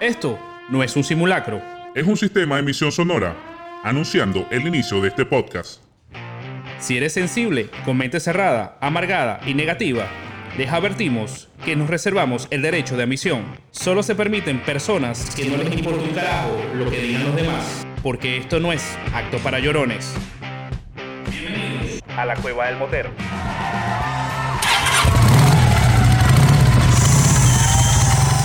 Esto no es un simulacro. Es un sistema de emisión sonora anunciando el inicio de este podcast. Si eres sensible, con mente cerrada, amargada y negativa, les advertimos que nos reservamos el derecho de admisión. Solo se permiten personas que no les importa un carajo lo que digan los demás, porque esto no es acto para llorones. Bienvenidos a la cueva del motero.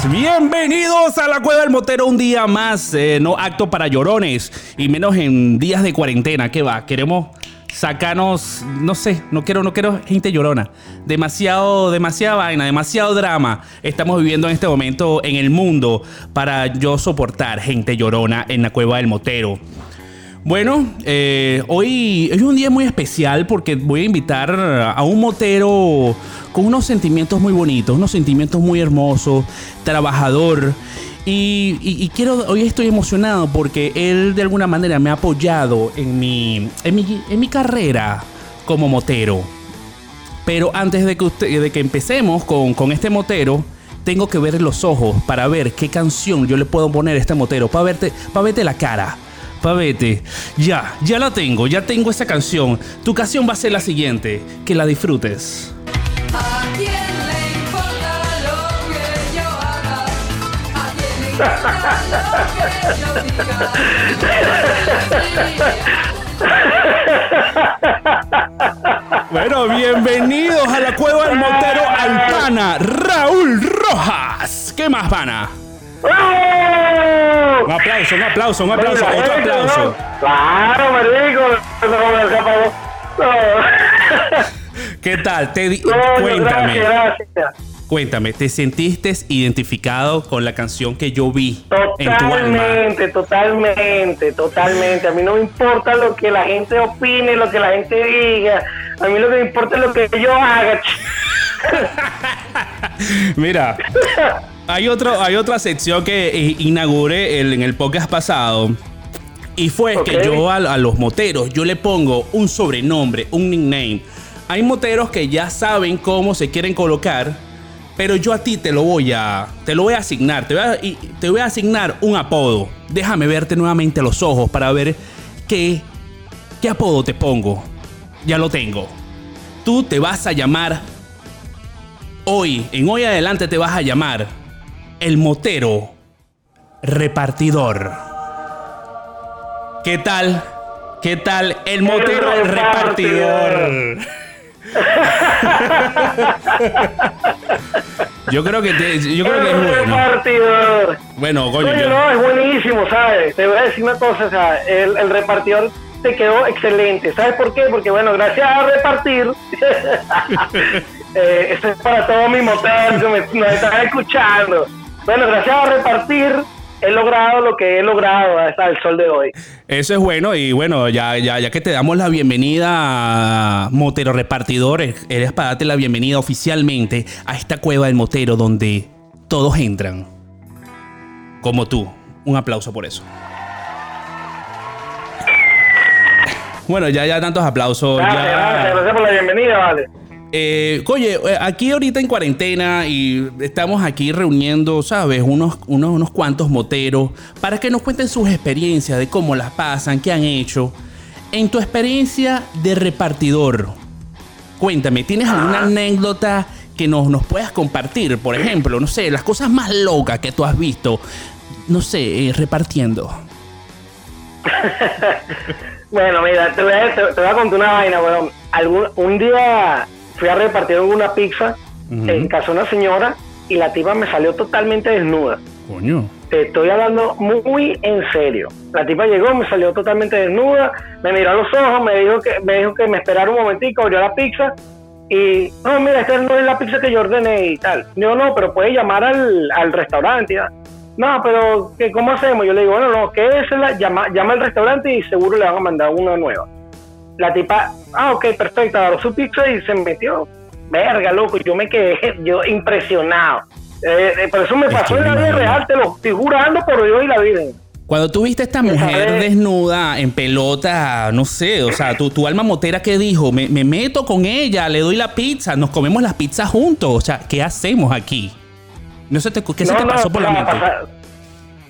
Bienvenidos a la Cueva del Motero un día más, eh, no acto para llorones y menos en días de cuarentena, ¿qué va? Queremos sacarnos, no sé, no quiero, no quiero gente llorona. Demasiado, demasiada vaina, demasiado drama estamos viviendo en este momento en el mundo para yo soportar gente llorona en la Cueva del Motero. Bueno, eh, hoy es un día muy especial porque voy a invitar a un motero con unos sentimientos muy bonitos, unos sentimientos muy hermosos, trabajador. Y, quiero, hoy estoy emocionado porque él de alguna manera me ha apoyado en mi, en mi, carrera como motero. Pero antes de que, usted, de que empecemos con, con este motero, tengo que ver los ojos para ver qué canción yo le puedo poner a este motero, para verte, para verte la cara Pavete, ya, ya la tengo, ya tengo esa canción. Tu canción va a ser la siguiente, que la disfrutes. ¿A quién le importa lo que yo haga? ¿A quién le importa lo que yo diga? Bueno, bienvenidos a la cueva del montero Alpana, Raúl Rojas. ¿Qué más, pana? Un aplauso, un aplauso, un aplauso, otro aplauso. Claro, marico. ¿Qué tal? Te cuéntame. Cuéntame, ¿te sentiste identificado con la canción que yo vi totalmente, en tu alma? Totalmente, totalmente. A mí no me importa lo que la gente opine, lo que la gente diga. A mí lo que me importa es lo que yo haga. Mira, hay, otro, hay otra sección que eh, inauguré en el podcast pasado. Y fue que yo a, los moteros, yo le pongo un sobrenombre, un nickname. Hay moteros que ya saben cómo se quieren colocar, pero yo a ti te lo voy a, te lo voy a asignar. Te voy a, te voy a asignar un apodo. Déjame verte nuevamente a los ojos para ver qué, qué apodo te pongo. Ya lo tengo. Tú te vas a llamar hoy, en hoy adelante te vas a llamar el motero repartidor. ¿Qué tal? ¿Qué tal el motero el repartidor? yo creo que yo creo que es bueno. Repartidor. Bueno, coño. no, es buenísimo, ¿sabes? Te voy a decir una cosa, o sea, el, el repartidor te quedó excelente. ¿Sabes por qué? Porque bueno, gracias a repartir Eh, esto es para todo mi motor me están escuchando. Bueno, gracias a repartir he logrado lo que he logrado hasta el sol de hoy. Eso es bueno y bueno, ya, ya, ya que te damos la bienvenida, Motero Repartidor, eres para darte la bienvenida oficialmente a esta cueva del Motero donde todos entran. Como tú. Un aplauso por eso. Bueno, ya, ya tantos aplausos. gracias, gracias por la bienvenida, vale. Eh, oye, eh, aquí ahorita en cuarentena y estamos aquí reuniendo, ¿sabes? Unos, unos, unos cuantos moteros para que nos cuenten sus experiencias de cómo las pasan, qué han hecho. En tu experiencia de repartidor, cuéntame, ¿tienes alguna anécdota que nos, nos puedas compartir? Por ejemplo, no sé, las cosas más locas que tú has visto, no sé, eh, repartiendo. bueno, mira, te voy, a, te, voy, a, contar una vaina, bueno, algún, un día fui a repartir una pizza en casa de una señora y la tipa me salió totalmente desnuda. Coño. Te estoy hablando muy en serio. La tipa llegó, me salió totalmente desnuda, me miró a los ojos, me dijo que me dijo que me esperara un momentico, abrió la pizza y, no, mira, esta no es la pizza que yo ordené y tal. Yo no, pero puede llamar al, al restaurante. No, pero ¿qué, ¿cómo hacemos? Yo le digo, bueno, no, ¿qué es la? Llama, llama al restaurante y seguro le van a mandar una nueva. La tipa, ah, ok, perfecto, agarró su pizza y se metió. Verga, loco, yo me quedé yo impresionado. Eh, eh por eso me pasó en la vida real, te lo estoy jurando por Dios y la vida. Cuando tú viste a esta mujer desnuda, en pelota, no sé, o sea, tu, tu alma motera que dijo, me, me, meto con ella, le doy la pizza, nos comemos las pizzas juntos, o sea, ¿qué hacemos aquí? No sé, ¿qué se te pasó por la mente?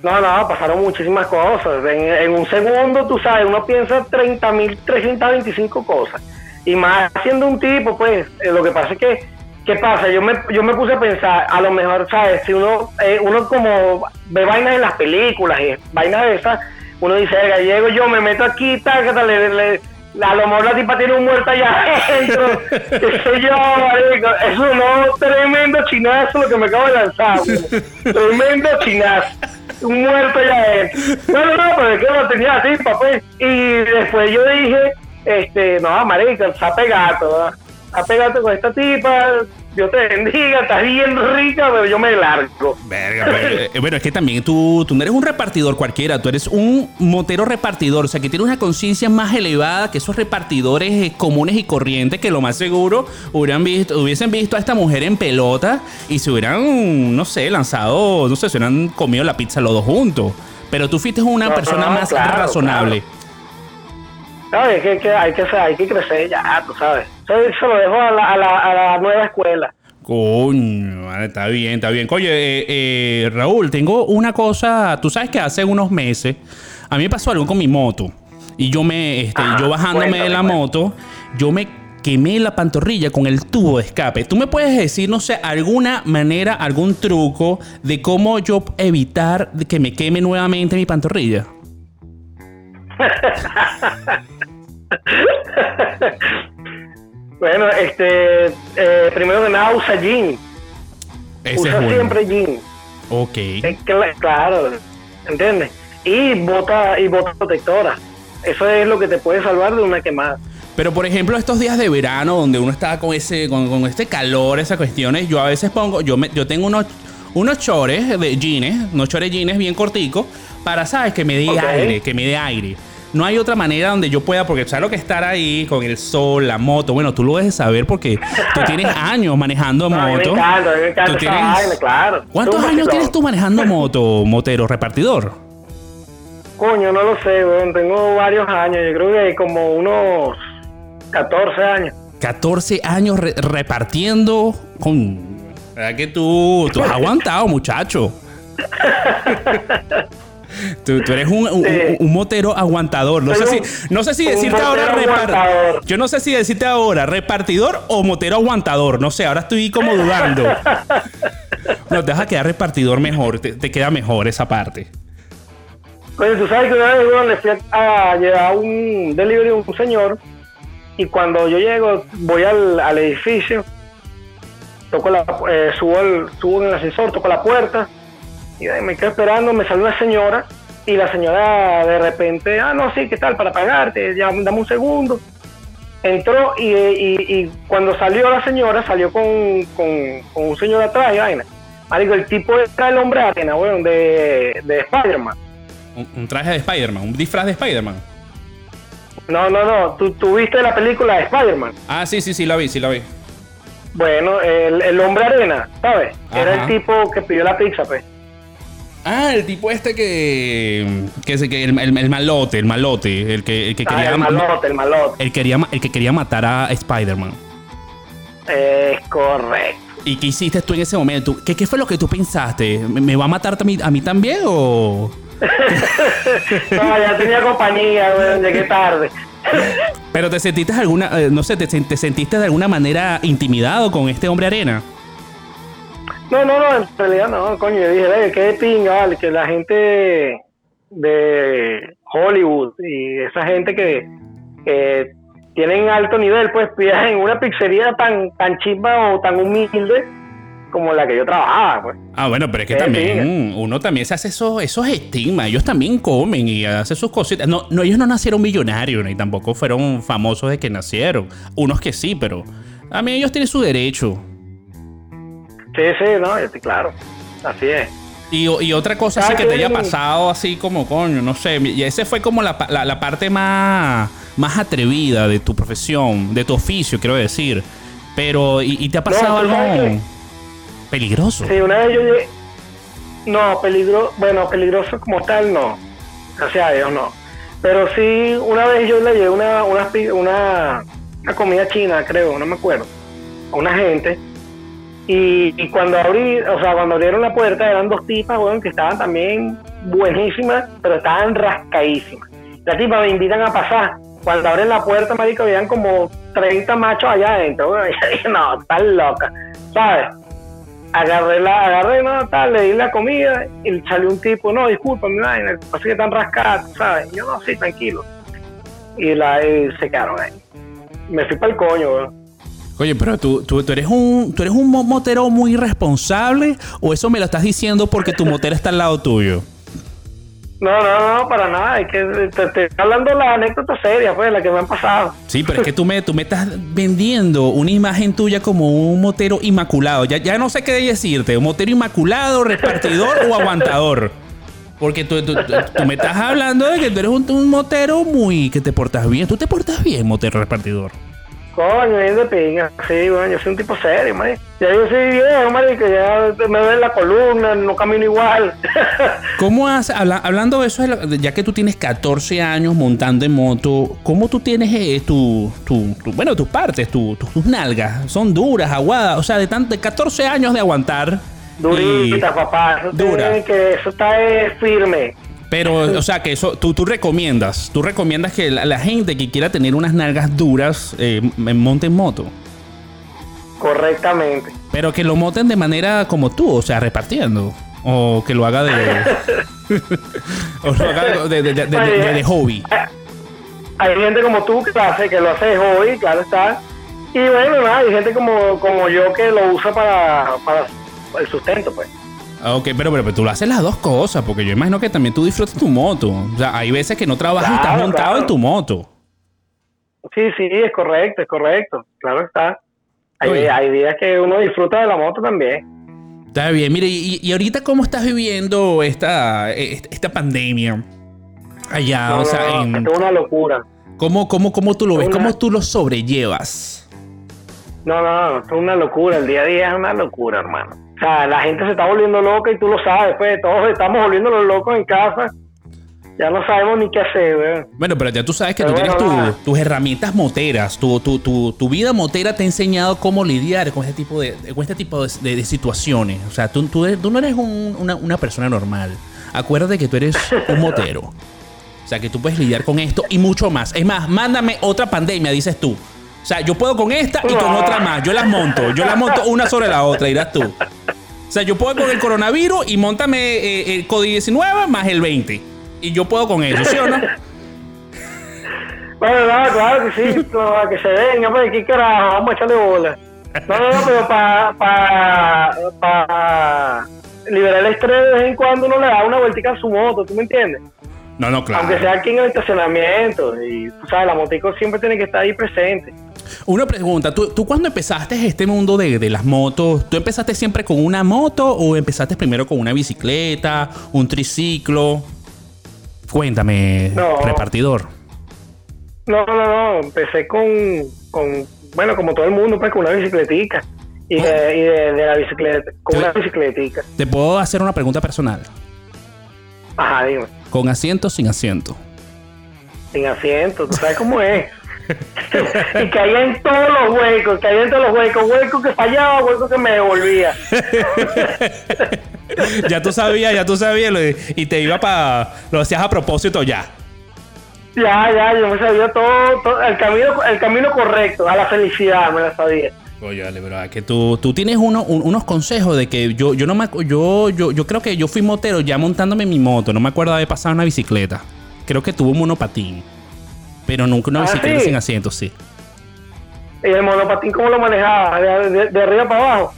No, no, pasaron muchísimas cosas. En, un segundo, tú sabes, uno piensa 30.325 cosas. Y más siendo un tipo, pues, eh, lo que pasa es que, ¿qué pasa? Yo me, yo me puse a pensar, a lo mejor, ¿sabes? Si uno, eh, uno como ve vainas en las películas y vainas de esas, uno dice, gallego, yo me meto aquí, tácata, le, le, a lo mejor la tipa tiene un muerto allá adentro, qué sé yo, marico. Es un tremendo chinazo lo que me acabo de lanzar, tremendo chinazo. Un muerto allá adentro. No, no, no, pero es que lo tenía la tipa, pues. Y después yo dije, este, no, marico, está pegado, está pegado con esta tipa, Dios te bendiga, estás bien rica, pero yo me largo. Verga, eh, bueno, es que también tú, tú no eres un repartidor cualquiera, tú eres un motero repartidor, o sea, que tienes una conciencia más elevada que esos repartidores eh, comunes y corrientes que lo más seguro hubieran visto, hubiesen visto a esta mujer en pelota y se hubieran, no sé, lanzado, no sé, se hubieran comido la pizza los dos juntos. Pero tú fuiste una persona más razonable. ¿Sabes? Que, que, hay, que, hay que crecer ya, tú sabes. Eso lo dejo a la, a la, a la nueva escuela. Coño, está bien, está bien. Oye, eh, eh, Raúl, tengo una cosa. Tú sabes que hace unos meses a mí me pasó algo con mi moto. Y yo me, este, yo bajándome de la moto, yo me quemé la pantorrilla con el tubo de escape. ¿Tú me puedes decir, no sé, alguna manera, algún truco de cómo yo evitar que me queme nuevamente mi pantorrilla? bueno, este, eh, primero de nada usa jean. usa siempre jean. Ok. claro, ¿entiendes? Y bota, y bota protectora. Eso es lo que te puede salvar de una quemada. Pero por ejemplo, estos días de verano donde uno está con ese, con, este calor, esas cuestiones, yo a veces pongo, yo me, yo tengo unos, unos chores de jeans, unos chores jeans bien corticos, para, sabes, que me dé aire, que me dé aire no hay otra manera donde yo pueda, porque sabes lo que estar ahí con el sol, la moto. Bueno, tú lo debes saber porque tú tienes años manejando moto. claro. ¿Cuántos años tienes tú manejando moto, motero, repartidor? Coño, no lo sé, weón. Tengo varios años. Yo creo que como unos 14 años. 14 años repartiendo con. ¿Verdad que tú, tú has aguantado, muchacho? Tú, eres un, motero aguantador. No sé, si, no sé si decirte ahora repartidor. Yo no sé si decirte ahora repartidor o motero aguantador. No sé, ahora estoy como dudando. No, te vas a quedar repartidor mejor. Te, queda mejor esa parte. Oye, tú sabes que una vez le fui a llevar un delivery a un señor y cuando yo llego, voy al, edificio, toco la, eh, subo, el, subo en el ascensor, toco la puerta y me quedo esperando, me salió una señora y la señora de repente, ah, no, sí, ¿qué tal? Para pagarte, ya dame un segundo. Entró y, cuando salió la señora, salió con, un señor atrás y vaina. Marico, el tipo era el hombre arena, bueno, de, de Spider-Man. Un, traje de Spider-Man, un disfraz de Spider-Man. No, no, no, ¿Tú, tú viste la película de Spider-Man. Ah, sí, sí, sí, la vi, sí la vi. Bueno, el, hombre arena, ¿sabes? Era el tipo que pidió la pizza, pues. Ah, el tipo este que. que, que el, el, malote, el malote. El que, el que ah, quería. El malote, el malote. El, quería, el que quería matar a Spider-Man. Es correcto. ¿Y qué hiciste tú en ese momento? ¿Qué, qué fue lo que tú pensaste? ¿Me, va a matar a mí, a mí también o.? no, ya tenía compañía, güey, llegué tarde. Pero te sentiste alguna. Eh, no sé, te, te sentiste de alguna manera intimidado con este hombre arena? No, no, no, en realidad no, coño, yo dije, qué pinga, vale, que la gente de Hollywood y esa gente que, que tienen alto nivel, pues pidas en una pizzería tan, tan chispa o tan humilde como la que yo trabajaba, pues. Ah, bueno, pero es que también uno también se hace esos, esos estigmas, ellos también comen y hacen sus cositas. No, no, ellos no nacieron millonarios ni tampoco fueron famosos de que nacieron. Unos que sí, pero a mí ellos tienen su derecho. Sí, sí, no, claro, así es. Y, y otra cosa así que te haya pasado así como coño, no sé, y ese fue como la, la, parte más, más atrevida de tu profesión, de tu oficio, quiero decir. Pero, ¿y, te ha pasado algo peligroso? Sí, una vez yo llegué... No, peligro, bueno, peligroso como tal no. Gracias a Dios no. Pero sí, una vez yo le llevé una, una, una, una comida china, creo, no me acuerdo, a una gente Y, cuando abrí, o sea, cuando abrieron la puerta eran dos tipas, weón, que estaban también buenísimas, pero estaban rascadísimas. Las tipas me invitan a pasar. Cuando abren la puerta, marico, habían como 30 machos allá adentro, weón. Y dije, no, están loca, ¿sabes? Agarré la, agarré, no, tal, le di la comida y salió un tipo, no, disculpa, mi vaina, así que están rascadas, ¿sabes? Y yo, no, sí, tranquilo. Y, la, y se quedaron ahí. Me fui para el coño, weón. Oye, pero tú, tú, tú eres un tú eres un mo- motero muy irresponsable o eso me lo estás diciendo porque tu motera está al lado tuyo. No, no, no, para nada. Es que te, te estoy hablando de las anécdotas serias, pues, las que me han pasado. Sí, pero es que tú me, tú me estás vendiendo una imagen tuya como un motero inmaculado. Ya, ya no sé qué decirte, un motero inmaculado, repartidor o aguantador. Porque tú, tú- tú- tú me estás hablando de que tú eres un, un motero muy... que te portas bien. Tú te portas bien, motero repartidor. Coño, bien de pinga. Sí, bueno, yo soy un tipo serio, man. Ya yo soy viejo, marico, ya me duele la columna, no camino igual. ¿Cómo has, habla- hablando de eso, ya que tú tienes 14 años montando en moto, ¿cómo tú tienes eh, tu, tu- tu- bueno, tus partes, tu- tu- tus nalgas? Son duras, aguadas, o sea, de, tan, de 14 años de aguantar. Durita, y- papá. Eso, Dura. que, eso está eh, firme. Pero, o sea, que eso tú, tú recomiendas, tú recomiendas que la, la gente que quiera tener unas nalgas duras eh, monte en moto. Correctamente. Pero que lo monten de manera como tú, o sea, repartiendo. O que lo haga de... o lo haga de- de- de hobby. Hay gente como tú que lo hace, que lo hace de hobby, claro está. Y bueno, nada, hay gente como, como yo que lo usa para, para el sustento, pues. Ah, Ok, pero, pero, pero tú lo haces las dos cosas, porque yo imagino que también tú disfrutas tu moto. O sea, hay veces que no trabajas y estás montado claro. en tu moto. Sí, sí, es correcto, es correcto. Claro está. Hay, días que uno disfruta de la moto también. Está bien, mire, y, y ahorita cómo estás viviendo esta, eh, esta pandemia allá, No, o sea, no, en- esto es una locura. ¿cómo, cómo, cómo tú lo ves? Una- ¿Cómo tú lo sobrellevas? No, no, no, es una locura. El día a día es una locura, hermano. O sea, la gente se está volviendo loca y tú lo sabes, pues todos estamos volviéndonos locos en casa. Ya no sabemos ni qué hacer, weón. Bueno, pero ya tú sabes que Pero tú tienes tu- tus herramientas moteras, tu, tu, tu, tu vida motera te ha enseñado cómo lidiar con este tipo de, con este tipo de, de- de situaciones. O sea, tú, tú, tú no eres un- una, una persona normal. Acuérdate que tú eres un motero. O sea, que tú puedes lidiar con esto y mucho más. Es más, mándame otra pandemia, dices tú. O sea, yo puedo con esta y con otra más. Yo las monto. Yo las monto una sobre la otra, dirás tú. O sea, yo puedo con el coronavirus y montame eh, el COVID-19 más el 20. Y yo puedo con eso, ¿sí o no? Bueno, no, claro que sí, para que se venga, pues, ¿qué carajo? Vamos a echarle bola. No, no, no, pero para pa, pa liberar el estrés de vez en cuando uno le da una vueltica a su moto, ¿tú me entiendes? No, no, claro. Aunque sea aquí en el estacionamiento, y tú sabes, la motico siempre tiene que estar ahí presente. Una pregunta, ¿tú, tú cuando empezaste este mundo de, de las motos, ¿tú empezaste siempre con una moto o empezaste primero con una bicicleta, un triciclo? Cuéntame, No. repartidor. No, no, no, empecé con, con, bueno, como todo el mundo, pues con una bicicletica. Y, de, y de, de la bicicleta, con una bicicletica. Te puedo hacer una pregunta personal. Ajá, dime. ¿Con asiento o sin asiento? Sin asiento, tú sabes cómo es. Y caía en todos los huecos, caía en todos los huecos, huecos que fallaba, huecos que me devolvía. ya tú sabías, ya tú sabías y te iba para... Lo hacías a propósito ya. Ya, ya, yo me sabía todo, todo el camino, el camino correcto, a la felicidad me la sabía. Oye, vale, pero que tú, tú tienes uno- un- unos consejos de que yo, yo no me yo, yo, yo creo que yo fui motero ya montándome mi moto. No me acuerdo de haber pasado una bicicleta. Creo que tuve un monopatín. Pero nunca una Ah, bicicleta ¿sí? sin asiento, sí. Y el monopatín, ¿cómo lo manejaba? De, de- de arriba para abajo.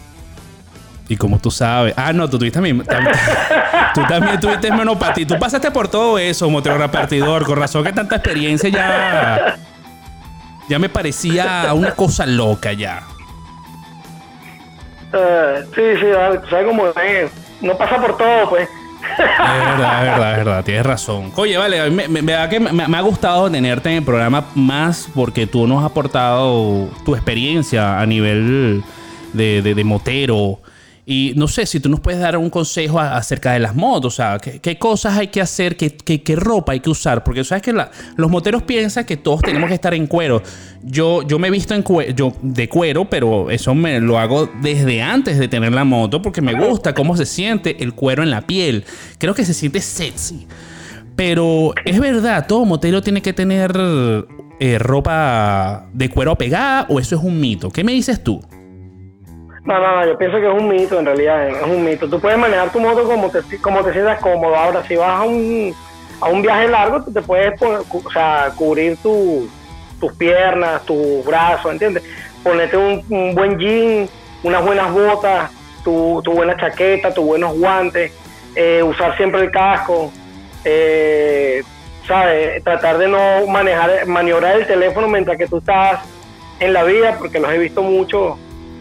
Y como tú sabes. Ah, no, tú tuviste también. tam- tú también tuviste monopatín. Tú pasaste por todo eso, motero repartidor. Con razón que tanta experiencia ya. Ya me parecía una cosa loca ya. Eh, sí, sí, tú sabes cómo es. No pasa por todo, pues. Es verdad, es verdad, es verdad, tienes razón. Oye, vale, me, me- me, me ha gustado tenerte en el programa más porque tú nos has aportado tu experiencia a nivel de, de- de motero Y no sé si tú nos puedes dar un consejo acerca de las motos. O sea, ¿qué, cosas hay que hacer? ¿Qué, ropa hay que usar? Porque sabes que los moteros piensan que todos tenemos que estar en cuero. Yo, yo me he visto en cue- yo, de cuero, pero eso me lo hago desde antes de tener la moto porque me gusta cómo se siente el cuero en la piel. Creo que se siente sexy. Pero es verdad, todo motero tiene que tener eh, ropa de cuero pegada o eso es un mito. ¿Qué me dices tú? No, no, no, yo pienso que es un mito, en realidad, es un mito. Tú puedes manejar tu moto como te, como te sientas cómodo. Ahora, si vas a un, a un viaje largo, tú te puedes o sea, cubrir tu, tus piernas, tus brazos, ¿entiendes? Ponerte un, buen jean, unas buenas botas, tu, tu buena chaqueta, tus buenos guantes, eh, usar siempre el casco, eh, ¿sabes? Tratar de no manejar, maniobrar el teléfono mientras que tú estás en la vía, porque los he visto mucho.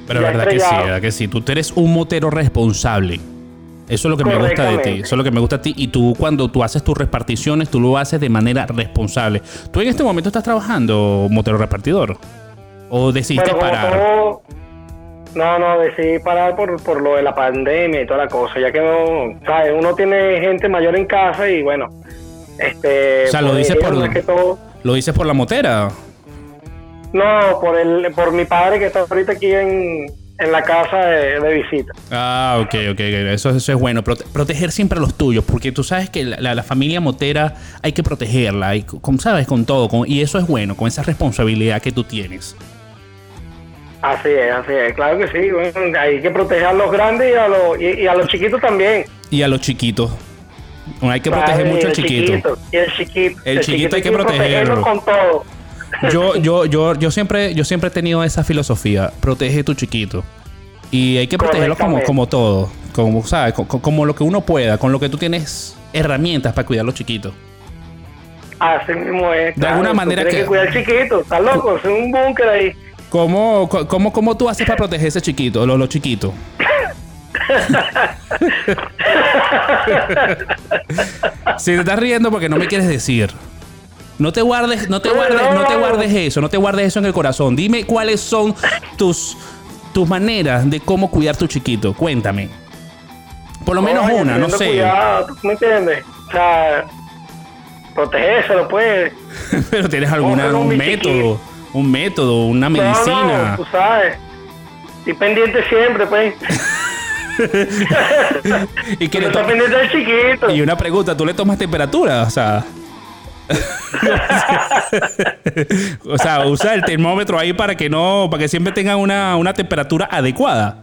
Pero ya verdad que sí, verdad que sí. Tú eres un motero responsable. Eso es lo que me gusta de ti. Eso es lo que me gusta de ti. Y tú, cuando tú haces tus reparticiones, tú lo haces de manera responsable. ¿Tú en este momento estás trabajando motero repartidor? ¿O decidiste parar? todo- no, no, decidí parar por, por lo de la pandemia y toda la cosa, ya que no, ¿sabes? Uno tiene gente mayor en casa y bueno, este... O sea, lo pues, dices por- que todo, ¿Lo dices por la motera? No, por el, por mi padre que está ahorita aquí en, en la casa de, de visita. Ah, ok, ok. Eso, eso es bueno. Prote- proteger siempre a los tuyos. Porque tú sabes que la, la- la familia motera hay que protegerla. Y, con, ¿Sabes? Con todo. con- y eso es bueno. Con esa responsabilidad que tú tienes. Así es, así es, claro que sí, bueno, hay que proteger a los grandes y a los, y, y a los chiquitos también. Y a los chiquitos. Hay que proteger Claro, mucho al el chiquito. Y el chiquito. El chiquito hay que protegerlo. con todo. Yo, yo, yo, yo siempre, yo siempre he tenido esa filosofía. Protege tu chiquito. Y hay que protegerlo como, como todo. Como, ¿sabes? Co- co- Como, lo que uno pueda. Con lo que tú tienes herramientas para cuidar a los chiquitos. Así mismo es. claro, alguna tú manera tienes que- que cuidar al chiquito, está loco, es un búnker ahí. ¿Cómo, cómo, cómo tú haces para proteger ese chiquito? Los, los chiquitos. si te estás riendo porque no me quieres decir. No te guardes, no te guardes, no te guardes eso, no te guardes eso en el corazón. Dime cuáles son tus, tus maneras de cómo cuidar tu chiquito. Cuéntame. Por lo menos Oye, una, no sé. Cuidado, ¿tú me entiendes? O sea, protegérselo, pues. Pero tienes un mi método, chiquito. un método, una medicina. no, tú sabes. Estoy pendiente siempre, pues. y que le Estoy to- pendiente del chiquito. Y una pregunta, ¿tú le tomas temperatura? O sea. o sea, usa el termómetro ahí para que no, para que siempre tengan una, una temperatura adecuada.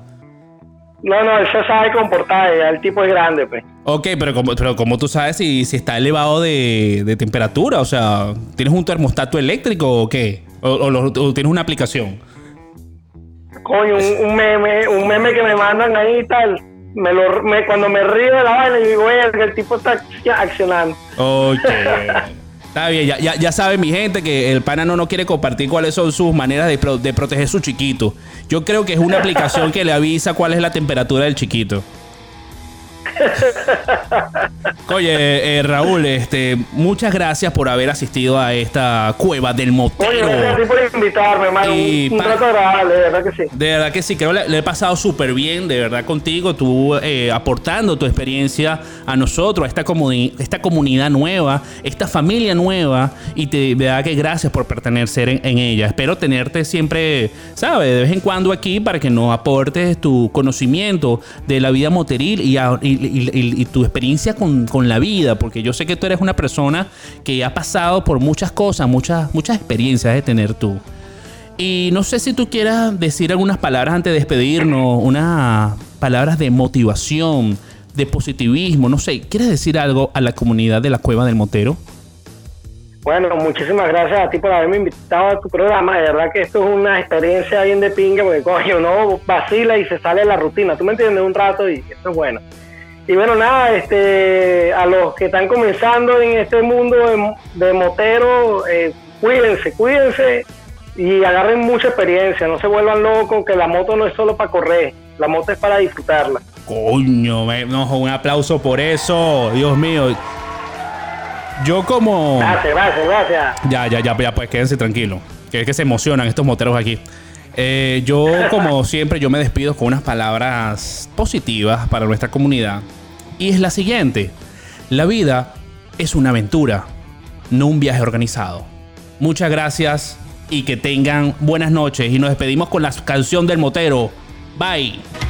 No, no, él se sabe comportar, el tipo es grande, pues. Ok, pero como, pero como tú sabes si, si está elevado de, de temperatura, o sea, ¿tienes un termostato eléctrico o qué? O, o lo- o tienes una aplicación. Coño, un, un meme, un meme que me mandan ahí y tal. Me lo, me, cuando me río de la vaina, digo, "Verga, el tipo está accionando. Ok. Está bien, ya, ya, ya sabe mi gente que el pana no, no quiere compartir cuáles son sus maneras de, pro- de proteger su chiquito. Yo creo que es una aplicación que le avisa cuál es la temperatura del chiquito. Oye, eh, Raúl, este, muchas gracias por haber asistido a esta cueva del Oye, gracias a ti motero. por invitarme, hermano. Y un, un trato agradable, de verdad que sí. De verdad que sí, creo que le, le he pasado súper bien, de verdad, contigo, tú eh, aportando tu experiencia a nosotros, a esta, comuni- esta comunidad nueva, esta familia nueva, y te, de verdad que gracias por pertenecer en, en ella. Espero tenerte siempre, ¿sabes? De vez en cuando aquí para que nos aportes tu conocimiento de la vida moteril y, a- y- y- tu experiencia con, con la vida, porque yo sé que tú eres una persona que ha pasado por muchas cosas, muchas, muchas experiencias de tener tú. Y no sé si tú quieras decir algunas palabras antes de despedirnos, unas palabras de motivación, de positivismo, no sé, ¿quieres decir algo a la comunidad de la Cueva del Motero? Bueno, muchísimas gracias a ti por haberme invitado a tu programa. De verdad que esto es una experiencia bien de pinga, porque coño, uno vacila y se sale de la rutina. Tú me entiendes un rato y esto es bueno. Y bueno, nada, este, a los que están comenzando en este mundo de, de motero, eh, cuídense, cuídense y agarren mucha experiencia. No se vuelvan locos, que la moto no es solo para correr, la moto es para disfrutarla. Coño, no, un aplauso por eso, Dios mío. Yo como... Gracias, gracias, gracias. Ya, ya, ya, ya, pues quédense tranquilos. Que es que se emocionan estos moteros aquí. Eh, yo, como siempre, yo me despido con unas palabras positivas para nuestra comunidad. Y es la siguiente. La vida es una aventura, no un viaje organizado. Muchas gracias y que tengan buenas noches. Y nos despedimos con la canción del motero. Bye.